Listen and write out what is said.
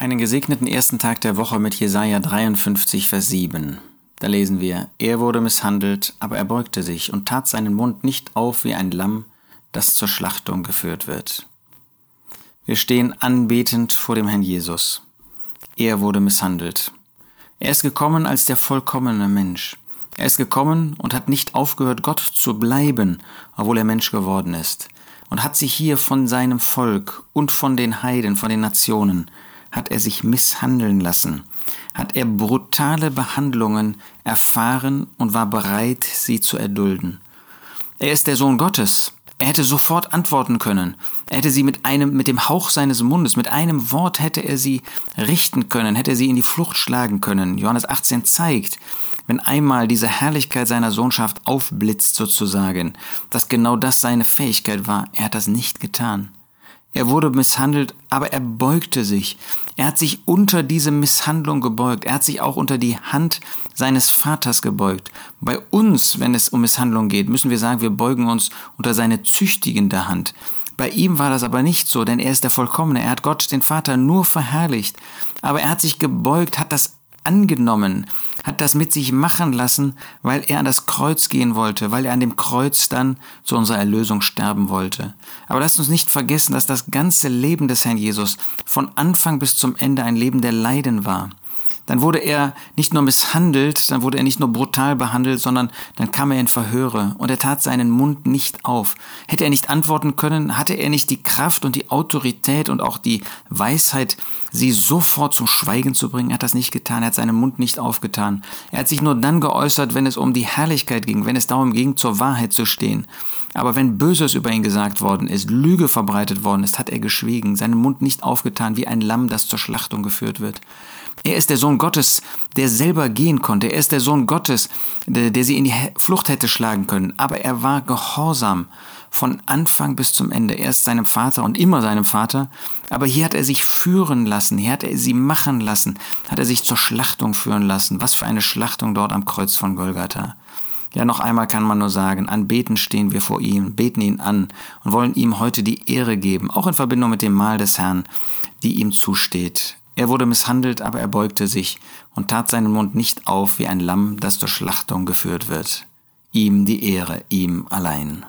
Einen gesegneten ersten Tag der Woche mit Jesaja 53, Vers 7. Da lesen wir: Er wurde misshandelt, aber er beugte sich und tat seinen Mund nicht auf wie ein Lamm, das zur Schlachtung geführt wird. Wir stehen anbetend vor dem Herrn Jesus. Er wurde misshandelt. Er ist gekommen als der vollkommene Mensch. Er ist gekommen und hat nicht aufgehört, Gott zu bleiben, obwohl er Mensch geworden ist, und hat sich hier von seinem Volk und von den Heiden, von den Nationen, hat er sich misshandeln lassen, hat er brutale Behandlungen erfahren und war bereit, sie zu erdulden. Er ist der Sohn Gottes. Er hätte sofort antworten können. Er hätte sie mit einem, mit dem Hauch seines Mundes, mit einem Wort hätte er sie richten können, hätte er sie in die Flucht schlagen können. Johannes 18 zeigt, wenn einmal diese Herrlichkeit seiner Sohnschaft aufblitzt sozusagen, dass genau das seine Fähigkeit war. Er hat das nicht getan. Er wurde misshandelt, aber er beugte sich. Er hat sich unter diese Misshandlung gebeugt. Er hat sich auch unter die Hand seines Vaters gebeugt. Bei uns, wenn es um Misshandlung geht, müssen wir sagen, wir beugen uns unter seine züchtigende Hand. Bei ihm war das aber nicht so, denn er ist der Vollkommene. Er hat Gott, den Vater, nur verherrlicht. Aber er hat sich gebeugt, hat das angenommen, hat das mit sich machen lassen, weil er an das Kreuz gehen wollte, weil er an dem Kreuz dann zu unserer Erlösung sterben wollte. Aber lasst uns nicht vergessen, dass das ganze Leben des Herrn Jesus von Anfang bis zum Ende ein Leben der Leiden war dann wurde er nicht nur misshandelt, dann wurde er nicht nur brutal behandelt, sondern dann kam er in Verhöre und er tat seinen Mund nicht auf. Hätte er nicht antworten können, hatte er nicht die Kraft und die Autorität und auch die Weisheit, sie sofort zum Schweigen zu bringen, er hat das nicht getan, er hat seinen Mund nicht aufgetan. Er hat sich nur dann geäußert, wenn es um die Herrlichkeit ging, wenn es darum ging, zur Wahrheit zu stehen. Aber wenn Böses über ihn gesagt worden ist, Lüge verbreitet worden ist, hat er geschwiegen, seinen Mund nicht aufgetan wie ein Lamm, das zur Schlachtung geführt wird. Er ist der Sohn Gottes, der selber gehen konnte. Er ist der Sohn Gottes, der, der sie in die Flucht hätte schlagen können. Aber er war gehorsam von Anfang bis zum Ende. Er ist seinem Vater und immer seinem Vater. Aber hier hat er sich führen lassen. Hier hat er sie machen lassen. Hat er sich zur Schlachtung führen lassen. Was für eine Schlachtung dort am Kreuz von Golgatha. Ja, noch einmal kann man nur sagen, anbeten stehen wir vor ihm, beten ihn an und wollen ihm heute die Ehre geben, auch in Verbindung mit dem Mahl des Herrn, die ihm zusteht. Er wurde misshandelt, aber er beugte sich und tat seinen Mund nicht auf wie ein Lamm, das zur Schlachtung geführt wird. Ihm die Ehre, ihm allein.